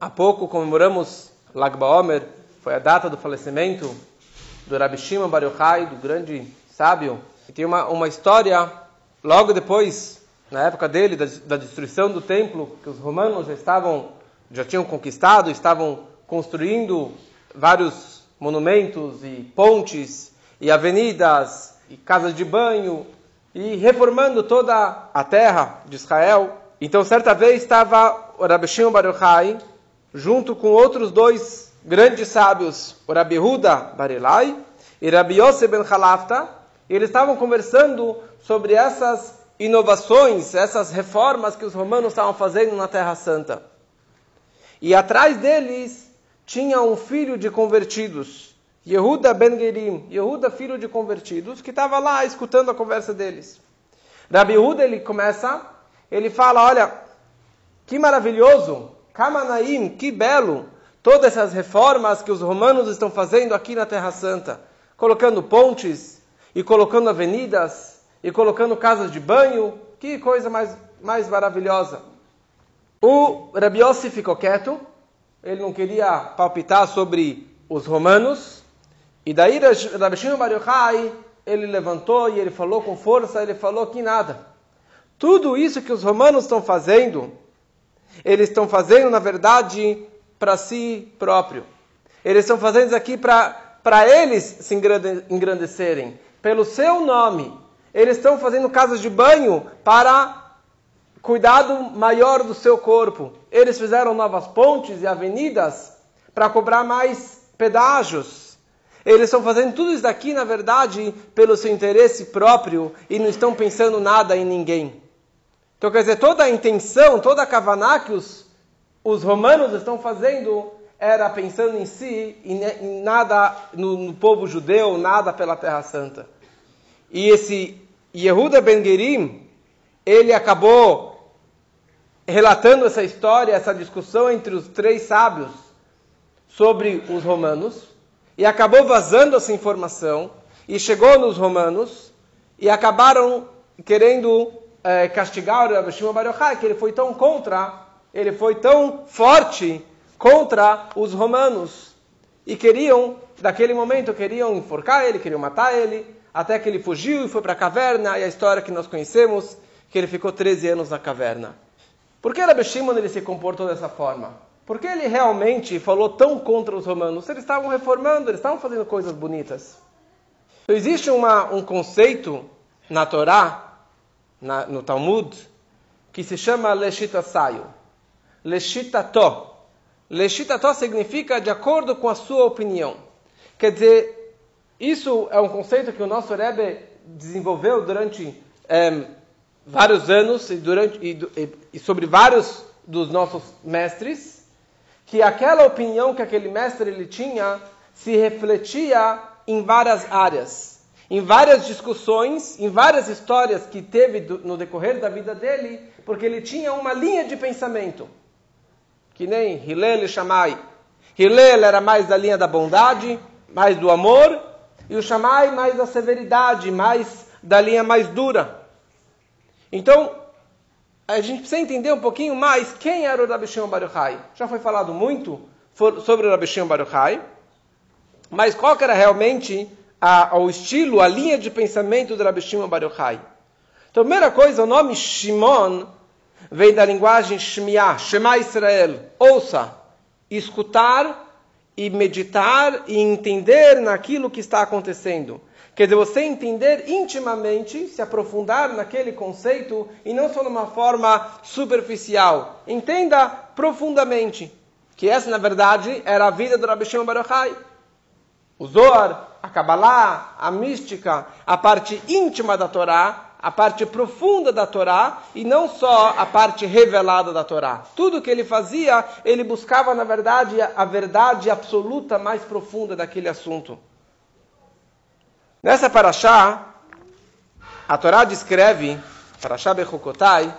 Há pouco comemoramos Lag BaOmer, foi a data do falecimento do Rabi Shimon Bar Yochai, do grande sábio. E tem uma, uma história, logo depois, na época dele, da, da destruição do templo, que os romanos já estavam, já tinham conquistado, estavam construindo vários monumentos e pontes e avenidas e casas de banho e reformando toda a terra de Israel. Então, certa vez estava o Rabi Shimon Bar Yochai, junto com outros dois grandes sábios, o Rabi Huda Barilai e Rabi Yosef Ben Halafta, eles estavam conversando sobre essas inovações, essas reformas que os romanos estavam fazendo na Terra Santa. E atrás deles tinha um filho de convertidos, Yehuda Ben Gerim, Yehuda filho de convertidos, que estava lá escutando a conversa deles. Rabi Yehuda, ele começa, ele fala, olha, que maravilhoso Kamanaim, que belo! Todas essas reformas que os romanos estão fazendo aqui na Terra Santa, colocando pontes e colocando avenidas e colocando casas de banho, que coisa mais, mais maravilhosa. O Rabi Yossi ficou quieto, ele não queria palpitar sobre os romanos, e daí Rabi Shimon ele levantou e ele falou com força, ele falou que nada. Tudo isso que os romanos estão fazendo, eles estão fazendo, na verdade, para si próprio. Eles estão fazendo isso aqui para eles se engrandecerem. Pelo seu nome. Eles estão fazendo casas de banho para cuidado maior do seu corpo. Eles fizeram novas pontes e avenidas para cobrar mais pedágios. Eles estão fazendo tudo isso daqui, na verdade, pelo seu interesse próprio e não estão pensando nada em ninguém. Então, quer dizer, toda a intenção, toda a kavaná que os, os romanos estão fazendo era pensando em si e em nada no, no, povo judeu, nada pela Terra Santa. E esse Yehuda Ben Gerim, ele acabou relatando essa história, essa discussão entre os três sábios sobre os romanos, e acabou vazando essa informação, e chegou nos romanos, e acabaram querendo é, castigar Rabi Shimon Bar Yochai, que ele foi tão contra, ele foi tão forte contra os romanos. E queriam, daquele momento, queriam enforcar ele, queriam matar ele, até que ele fugiu e foi para a caverna, e a história que nós conhecemos, que ele ficou 13 anos na caverna. Por que Rabi Shimon ele se comportou dessa forma? Porque ele realmente falou tão contra os romanos? Eles estavam reformando, eles estavam fazendo coisas bonitas. Então, existe uma, um conceito na Torá na, no Talmud, que se chama Leshita Sayo. Leshitato. Leshitato significa de acordo com a sua opinião. Quer dizer, isso é um conceito que o nosso Rebbe desenvolveu durante é, vários anos e, durante, e, e sobre vários dos nossos mestres, que aquela opinião que aquele mestre ele tinha se refletia em várias áreas em várias discussões, em várias histórias que teve no decorrer da vida dele, porque ele tinha uma linha de pensamento. Que nem Hillel e Shammai. Hillel era mais da linha da bondade, mais do amor, e o Shammai mais da severidade, mais da linha mais dura. Então, a gente precisa entender um pouquinho mais quem era o Rabi Shimon. Já foi falado muito sobre o Rabi Shimon mas qual era realmente a, ao estilo, a linha de pensamento do Rabbi Shimon Bar Yochai. Então, primeira coisa, o nome Shimon vem da linguagem Shmiah, Shema Israel, ouça, escutar e meditar e entender naquilo que está acontecendo. Quer dizer, você entender intimamente, se aprofundar naquele conceito e não só numa forma superficial. Entenda profundamente que essa, na verdade, era a vida do Rabbi Shimon Bar Yochai. O Zohar, a Kabbalah, a mística, a parte íntima da Torá, a parte profunda da Torá e não só a parte revelada da Torá. Tudo que ele fazia, ele buscava, na verdade, a verdade absoluta mais profunda daquele assunto. Nessa paraxá, a Torá descreve, paraxá Bechokotai,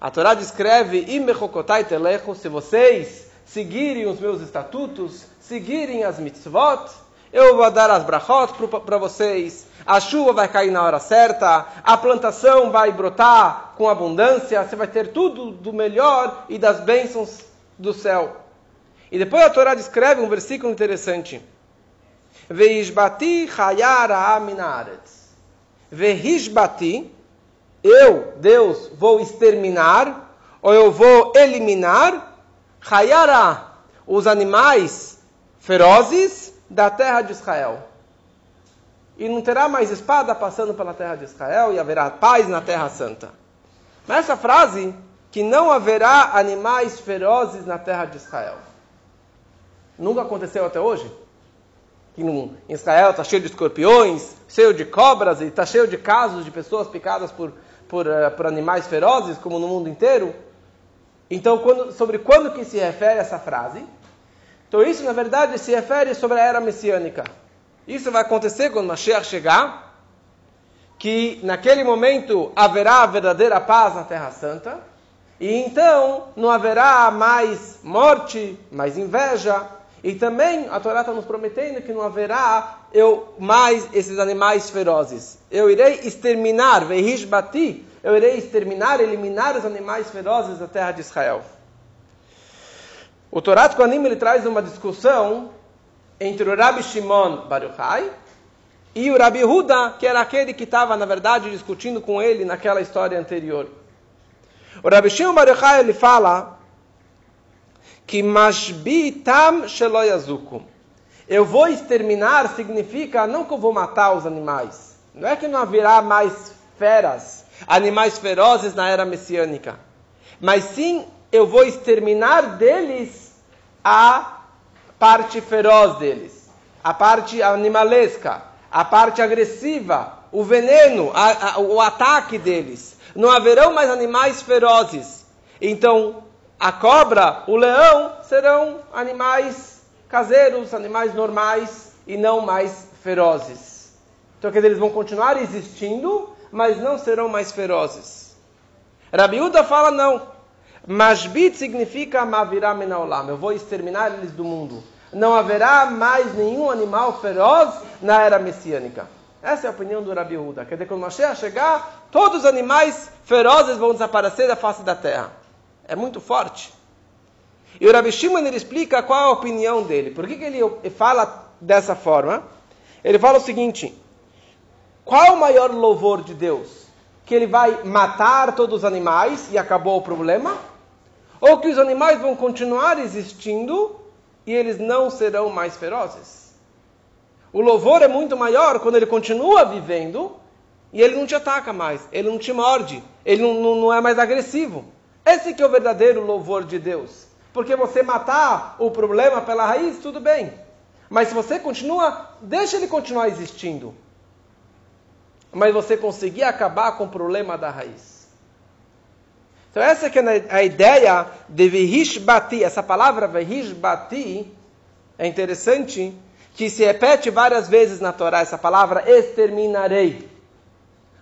a Torá descreve, Im Bechokotai Telecho, se vocês seguirem os meus estatutos, seguirem as mitzvot, eu vou dar as brachot para vocês, a chuva vai cair na hora certa, a plantação vai brotar com abundância, você vai ter tudo do melhor e das bênçãos do céu. E depois a Torá descreve um versículo interessante. Veishbati chayara aminaretz. Veishbati, eu, Deus, vou exterminar, ou eu vou eliminar, chayara, os animais ferozes da terra de Israel. E não terá mais espada passando pela terra de Israel, e haverá paz na terra santa. Mas essa frase, que não haverá animais ferozes na terra de Israel. Nunca aconteceu até hoje? Que em Israel está cheio de escorpiões, cheio de cobras, e está cheio de casos de pessoas picadas por, por, uh, por animais ferozes, como no mundo inteiro. Então, quando, sobre quando que se refere essa frase? Então isso, na verdade, se refere sobre a era messiânica. Isso vai acontecer quando Mashiach chegar, que naquele momento haverá a verdadeira paz na Terra Santa, e então não haverá mais morte, mais inveja, e também a Torá está nos prometendo que não haverá eu mais esses animais ferozes. Eu irei exterminar, veihish bati, eu irei exterminar, eliminar os animais ferozes da terra de Israel. O Torat Kohanim ele traz uma discussão entre o Rabi Shimon Bar Yochai e o Rabi Huda, que era aquele que estava, na verdade, discutindo com ele naquela história anterior. O Rabi Shimon Bar Yochai, ele fala que Mashbi Tam Sheloyazuku. Eu vou exterminar significa não que eu vou matar os animais. Não é que não haverá mais feras, animais ferozes na era messiânica. Mas sim eu vou exterminar deles a parte feroz deles, a parte animalesca, a parte agressiva, o veneno, a, a, o ataque deles. Não haverão mais animais ferozes. Então, a cobra, o leão serão animais caseiros, animais normais e não mais ferozes. Então, quer dizer, eles vão continuar existindo, mas não serão mais ferozes. Rabiúda fala não. Masbit significa mavirá menaolam. Eu vou exterminar eles do mundo. Não haverá mais nenhum animal feroz na era messiânica. Essa é a opinião do Rabi Huda. Quer dizer, quando Mashiach chegar, todos os animais ferozes vão desaparecer da face da terra. É muito forte. E o Rabi Shimon ele explica qual é a opinião dele. Por que, que ele fala dessa forma? Ele fala o seguinte: qual o maior louvor de Deus? Que ele vai matar todos os animais e acabou o problema? Ou que os animais vão continuar existindo e eles não serão mais ferozes. O louvor é muito maior quando ele continua vivendo e ele não te ataca mais, ele não te morde, ele não, não, não é mais agressivo. Esse que é o verdadeiro louvor de Deus. Porque você matar o problema pela raiz, tudo bem. Mas se você continua, deixa ele continuar existindo. Mas você conseguir acabar com o problema da raiz. Então essa que é a ideia de Vihish Bati. Essa palavra Vihish Bati é interessante que se repete várias vezes na Torá essa palavra exterminarei.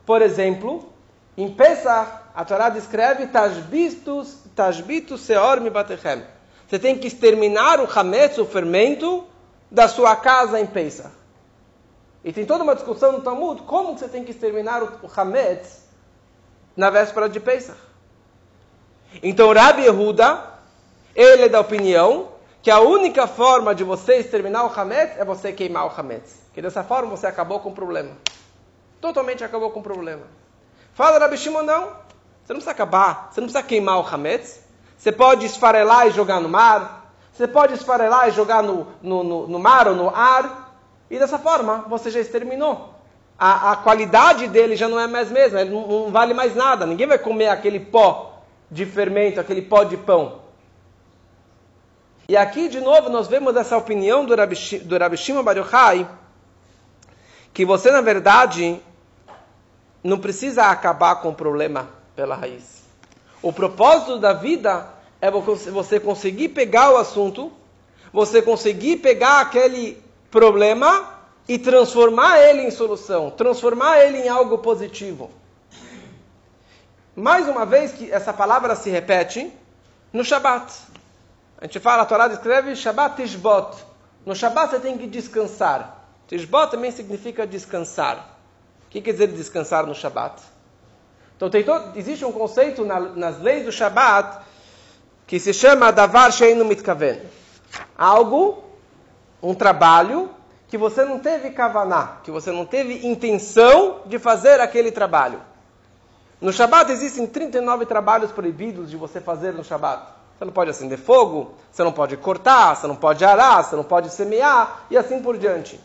Por exemplo, em Pesach, a Torá descreve Tashbitus, Tashbitus Seor Mibatechem. Você tem que exterminar o Hametz, o fermento, da sua casa em Pesach. E tem toda uma discussão no Talmud, como você tem que exterminar o Hametz na véspera de Pesach. Então Rabi Yehuda, ele é da opinião que a única forma de você exterminar o Hametz é você queimar o Hametz. Que dessa forma você acabou com o problema. Totalmente acabou com o problema. Fala Rabi Shimon, não. Você não precisa acabar, você não precisa queimar o Hametz. Você pode esfarelar e jogar no mar. Você pode esfarelar e jogar no, no, no, no mar ou no ar. E dessa forma você já exterminou. A, a qualidade dele já não é mais mesma, ele não, não vale mais nada. Ninguém vai comer aquele pó de fermento, aquele pó de pão. E aqui, de novo, nós vemos essa opinião do Rabi, do que você, na verdade, não precisa acabar com o problema pela raiz. O propósito da vida é você conseguir pegar o assunto, você conseguir pegar aquele problema e transformar ele em solução, transformar ele em algo positivo. Mais uma vez que essa palavra se repete no Shabat. A gente fala, a Torá descreve Shabat Tishbot. No Shabat você tem que descansar. Tishbot também significa descansar. O que quer dizer descansar no Shabat? Então todo, existe um conceito na, nas leis do Shabat que se chama Davar Sheinu Mitkaven. algo, um trabalho, que você não teve kavaná, que você não teve intenção de fazer aquele trabalho. No Shabat existem 39 trabalhos proibidos de você fazer no Shabat. Você não pode acender fogo, você não pode cortar, você não pode arar, você não pode semear e assim por diante.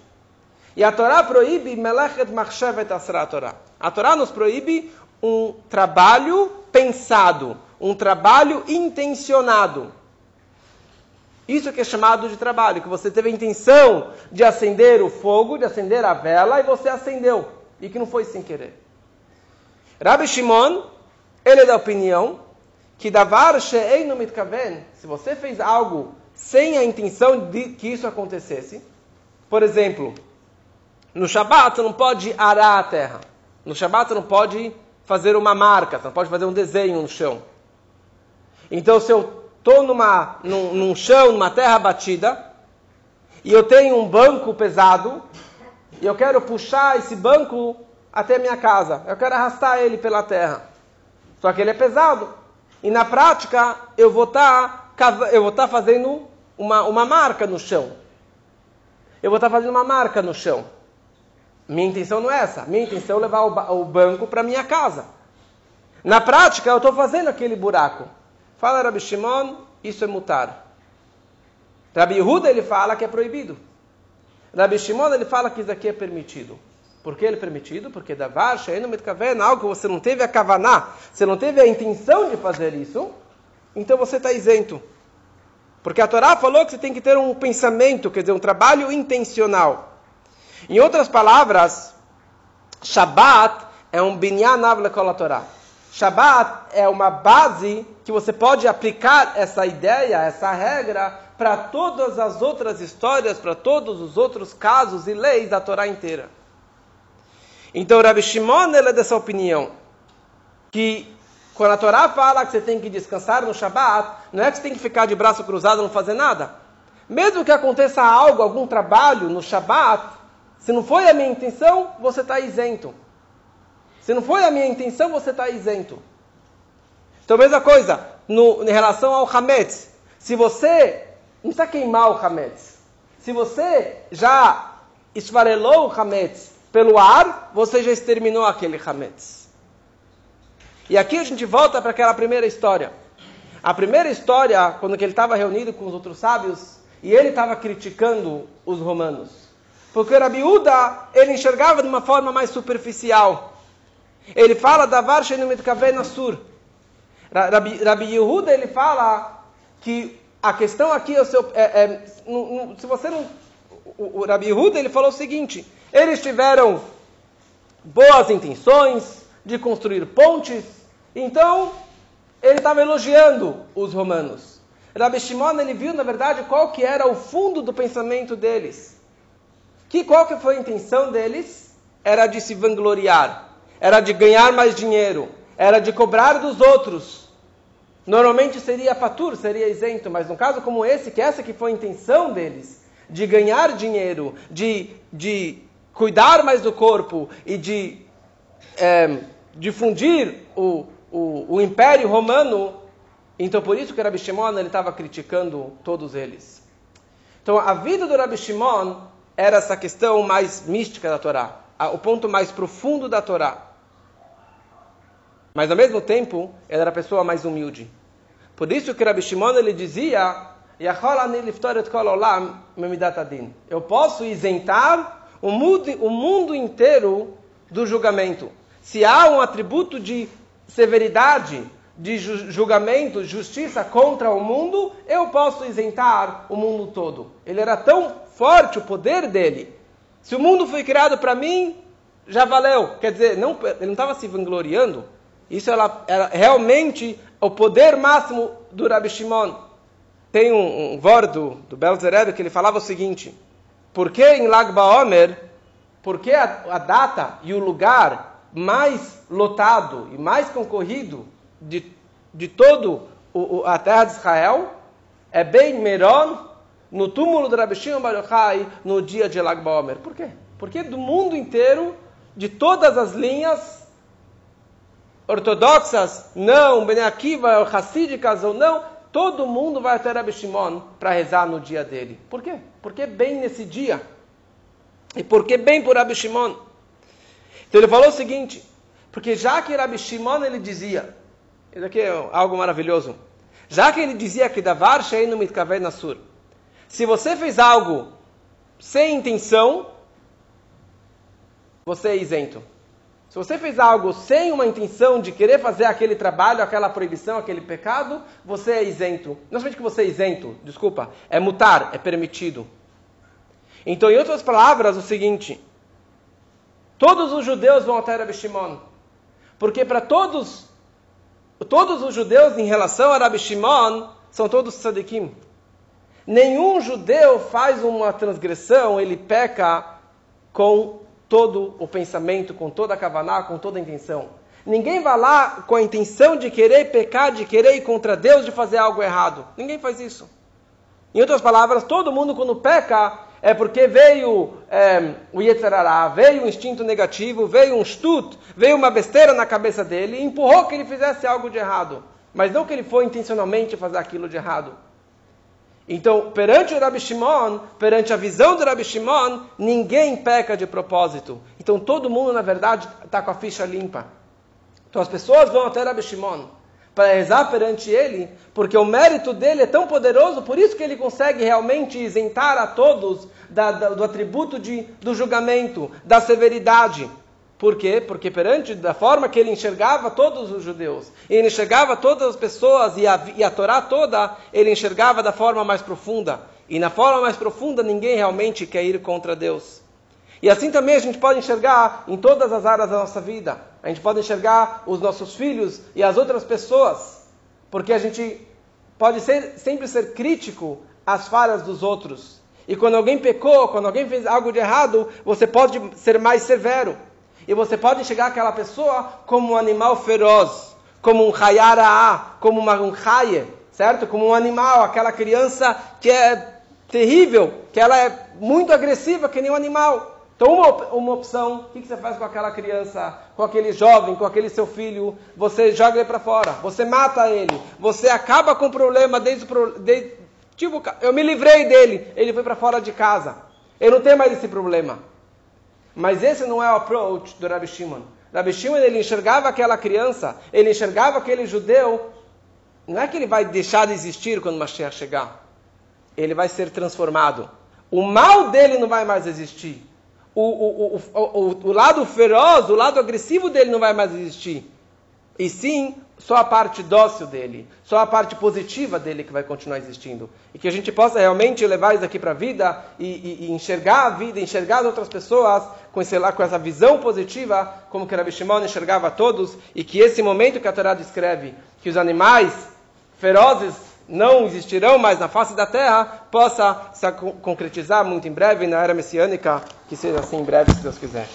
E a Torá proíbe melechet machshevet asra Torá. A Torá nos proíbe um trabalho pensado, um trabalho intencionado. Isso que é chamado de trabalho, que você teve a intenção de acender o fogo, de acender a vela e você acendeu, e que não foi sem querer. Rabbi Shimon, ele é da opinião que davar she'einu mitkaven, se você fez algo sem a intenção de que isso acontecesse, por exemplo, no Shabat você não pode arar a terra, no Shabat você não pode fazer uma marca, você não pode fazer um desenho no chão. Então se eu estou numa, num, num chão, numa terra batida, e eu tenho um banco pesado, e eu quero puxar esse banco até minha casa. Eu quero arrastar ele pela terra. Só que ele é pesado. E na prática, eu vou estar tá, eu vou tá fazendo uma, uma marca no chão. Eu vou estar tá fazendo uma marca no chão. Minha intenção não é essa. Minha intenção é levar o, o banco para minha casa. Na prática, eu estou fazendo aquele buraco. Fala Rabi Shimon, isso é mutar. Rabi Yehuda, ele fala que é proibido. Rabi Shimon, ele fala que isso aqui é permitido. Por que ele é permitido? Porque davar sheinu mitkaven, algo que você não teve a kavaná, você não teve a intenção de fazer isso, então você está isento. Porque a Torá falou que você tem que ter um pensamento, quer dizer, um trabalho intencional. Em outras palavras, Shabbat é um binyan avlekol Torá. Shabbat é uma base que você pode aplicar essa ideia, essa regra, para todas as outras histórias, para todos os outros casos e leis da Torá inteira. Então, Rabi Shimon é dessa opinião que quando a Torá fala que você tem que descansar no Shabat, não é que você tem que ficar de braço cruzado não fazer nada. Mesmo que aconteça algo, algum trabalho no Shabat, se não foi a minha intenção, você está isento. Se não foi a minha intenção, você está isento. Então, mesma coisa, no, em relação ao Hametz. Se você não precisa queimar o Hametz. Se você já esfarelou o Hametz pelo ar, você já exterminou aquele Hametz. E aqui a gente volta para aquela primeira história. A primeira história, quando ele estava reunido com os outros sábios, e ele estava criticando os romanos. Porque Rabi Uda, ele enxergava de uma forma mais superficial. Ele fala da Varshen Sur. Rabi, Rabi Yehuda, ele fala que a questão aqui é, o seu, é, é se você não... O, o Rabi Yehuda, ele falou o seguinte, eles tiveram boas intenções de construir pontes, então ele estava elogiando os romanos. Rabi Shimon ele viu, na verdade, qual que era o fundo do pensamento deles. Que qual que foi a intenção deles? Era de se vangloriar, era de ganhar mais dinheiro, era de cobrar dos outros. Normalmente seria patur, seria isento, mas no caso como esse, que essa que foi a intenção deles, de ganhar dinheiro, de, de cuidar mais do corpo e de é, difundir o, o, o, Império Romano, então por isso que Rabi Shimon estava criticando todos eles. Então a vida do Rabi Shimon era essa questão mais mística da Torá, o ponto mais profundo da Torá. Mas ao mesmo tempo, ele era a pessoa mais humilde. Por isso que Rabi Shimon ele dizia, eu posso isentar o mundo, o mundo inteiro do julgamento. Se há um atributo de severidade, de julgamento, justiça contra o mundo, eu posso isentar o mundo todo. Ele era tão forte o poder dele. Se o mundo foi criado para mim, já valeu. Quer dizer, não, ele não estava se vangloriando. Isso era, era, realmente o poder máximo do Rabi Shimon. Tem um, um do, do que ele falava o seguinte: por que em Lag Baomer, por que a, a data e o lugar mais lotado e mais concorrido de, de todo o, a terra de Israel é bem Meron, no túmulo do Rabi Shimon Bar Yochai, no dia de Lag Baomer. Por quê? Porque do mundo inteiro, de todas as linhas ortodoxas, não, Bnei Akiva, Hassídicas ou não, todo mundo vai até Rabi Shimon para rezar no dia dele. Por quê? Porque bem nesse dia. E por que bem por Rabi Shimon? Então ele falou o seguinte, porque já que Rabi Shimon ele dizia, isso aqui é algo maravilhoso, já que ele dizia que Davar Sheinu Mitkaveh Nasur, se você fez algo sem intenção, você é isento. Se você fez algo sem uma intenção de querer fazer aquele trabalho, aquela proibição, aquele pecado, você é isento. Não somente que você é isento, desculpa, é mutar, é permitido. Então, em outras palavras, o seguinte: todos os judeus vão até Rabi Shimon, porque para todos, todos os judeus em relação a Rabi Shimon são todos tzadikim. Nenhum judeu faz uma transgressão, ele peca com todo o pensamento, com toda a kavaná, com toda a intenção. Ninguém vai lá com a intenção de querer pecar, de querer ir contra Deus, de fazer algo errado. Ninguém faz isso. Em outras palavras, todo mundo quando peca é porque veio é, o Yetzerará, veio um instinto negativo, veio um stut, veio uma besteira na cabeça dele e empurrou que ele fizesse algo de errado. Mas não que ele foi intencionalmente fazer aquilo de errado. Então, perante o Rabi Shimon, perante a visão do Rabi Shimon, ninguém peca de propósito. Então, todo mundo, na verdade, está com a ficha limpa. Então, as pessoas vão até Rabi Shimon para rezar perante ele, porque o mérito dele é tão poderoso, por isso que ele consegue realmente isentar a todos da, da, do atributo de, do julgamento, da severidade. Por quê? Porque perante da forma que ele enxergava todos os judeus, ele enxergava todas as pessoas e a, e a Torá toda, ele enxergava da forma mais profunda. E na forma mais profunda, ninguém realmente quer ir contra Deus. E assim também a gente pode enxergar em todas as áreas da nossa vida. A gente pode enxergar os nossos filhos e as outras pessoas. Porque a gente pode ser, sempre ser crítico às falhas dos outros. E quando alguém pecou, quando alguém fez algo de errado, você pode ser mais severo. E você pode enxergar aquela pessoa como um animal feroz, como um hayaraá, como uma, um haye, certo? Como um animal, aquela criança que é terrível, que ela é muito agressiva, que nem um animal. Então, uma, uma opção, o que, que você faz com aquela criança, com aquele jovem, com aquele seu filho? Você joga ele para fora, você mata ele, você acaba com o problema desde o. Desde, tipo, eu me livrei dele, ele foi para fora de casa. Ele não tem mais esse problema. Mas esse não é o approach do Rabbi Shimon. Rabbi Shimon ele enxergava aquela criança, ele enxergava aquele judeu. Não é que ele vai deixar de existir quando Mashiach chegar. Ele vai ser transformado. O mal dele não vai mais existir. O, o, o, o, lado feroz, o lado agressivo dele não vai mais existir. E sim, só a parte dócil dele, só a parte positiva dele que vai continuar existindo. E que a gente possa realmente levar isso aqui para a vida e, e, e, enxergar a vida, enxergar as outras pessoas com, esse, com essa visão positiva, como que Rabbi Shimon enxergava a todos, e que esse momento que a Torá descreve, que os animais ferozes não existirão mais na face da terra, possa se concretizar muito em breve na era messiânica, que seja assim em breve, se Deus quiser.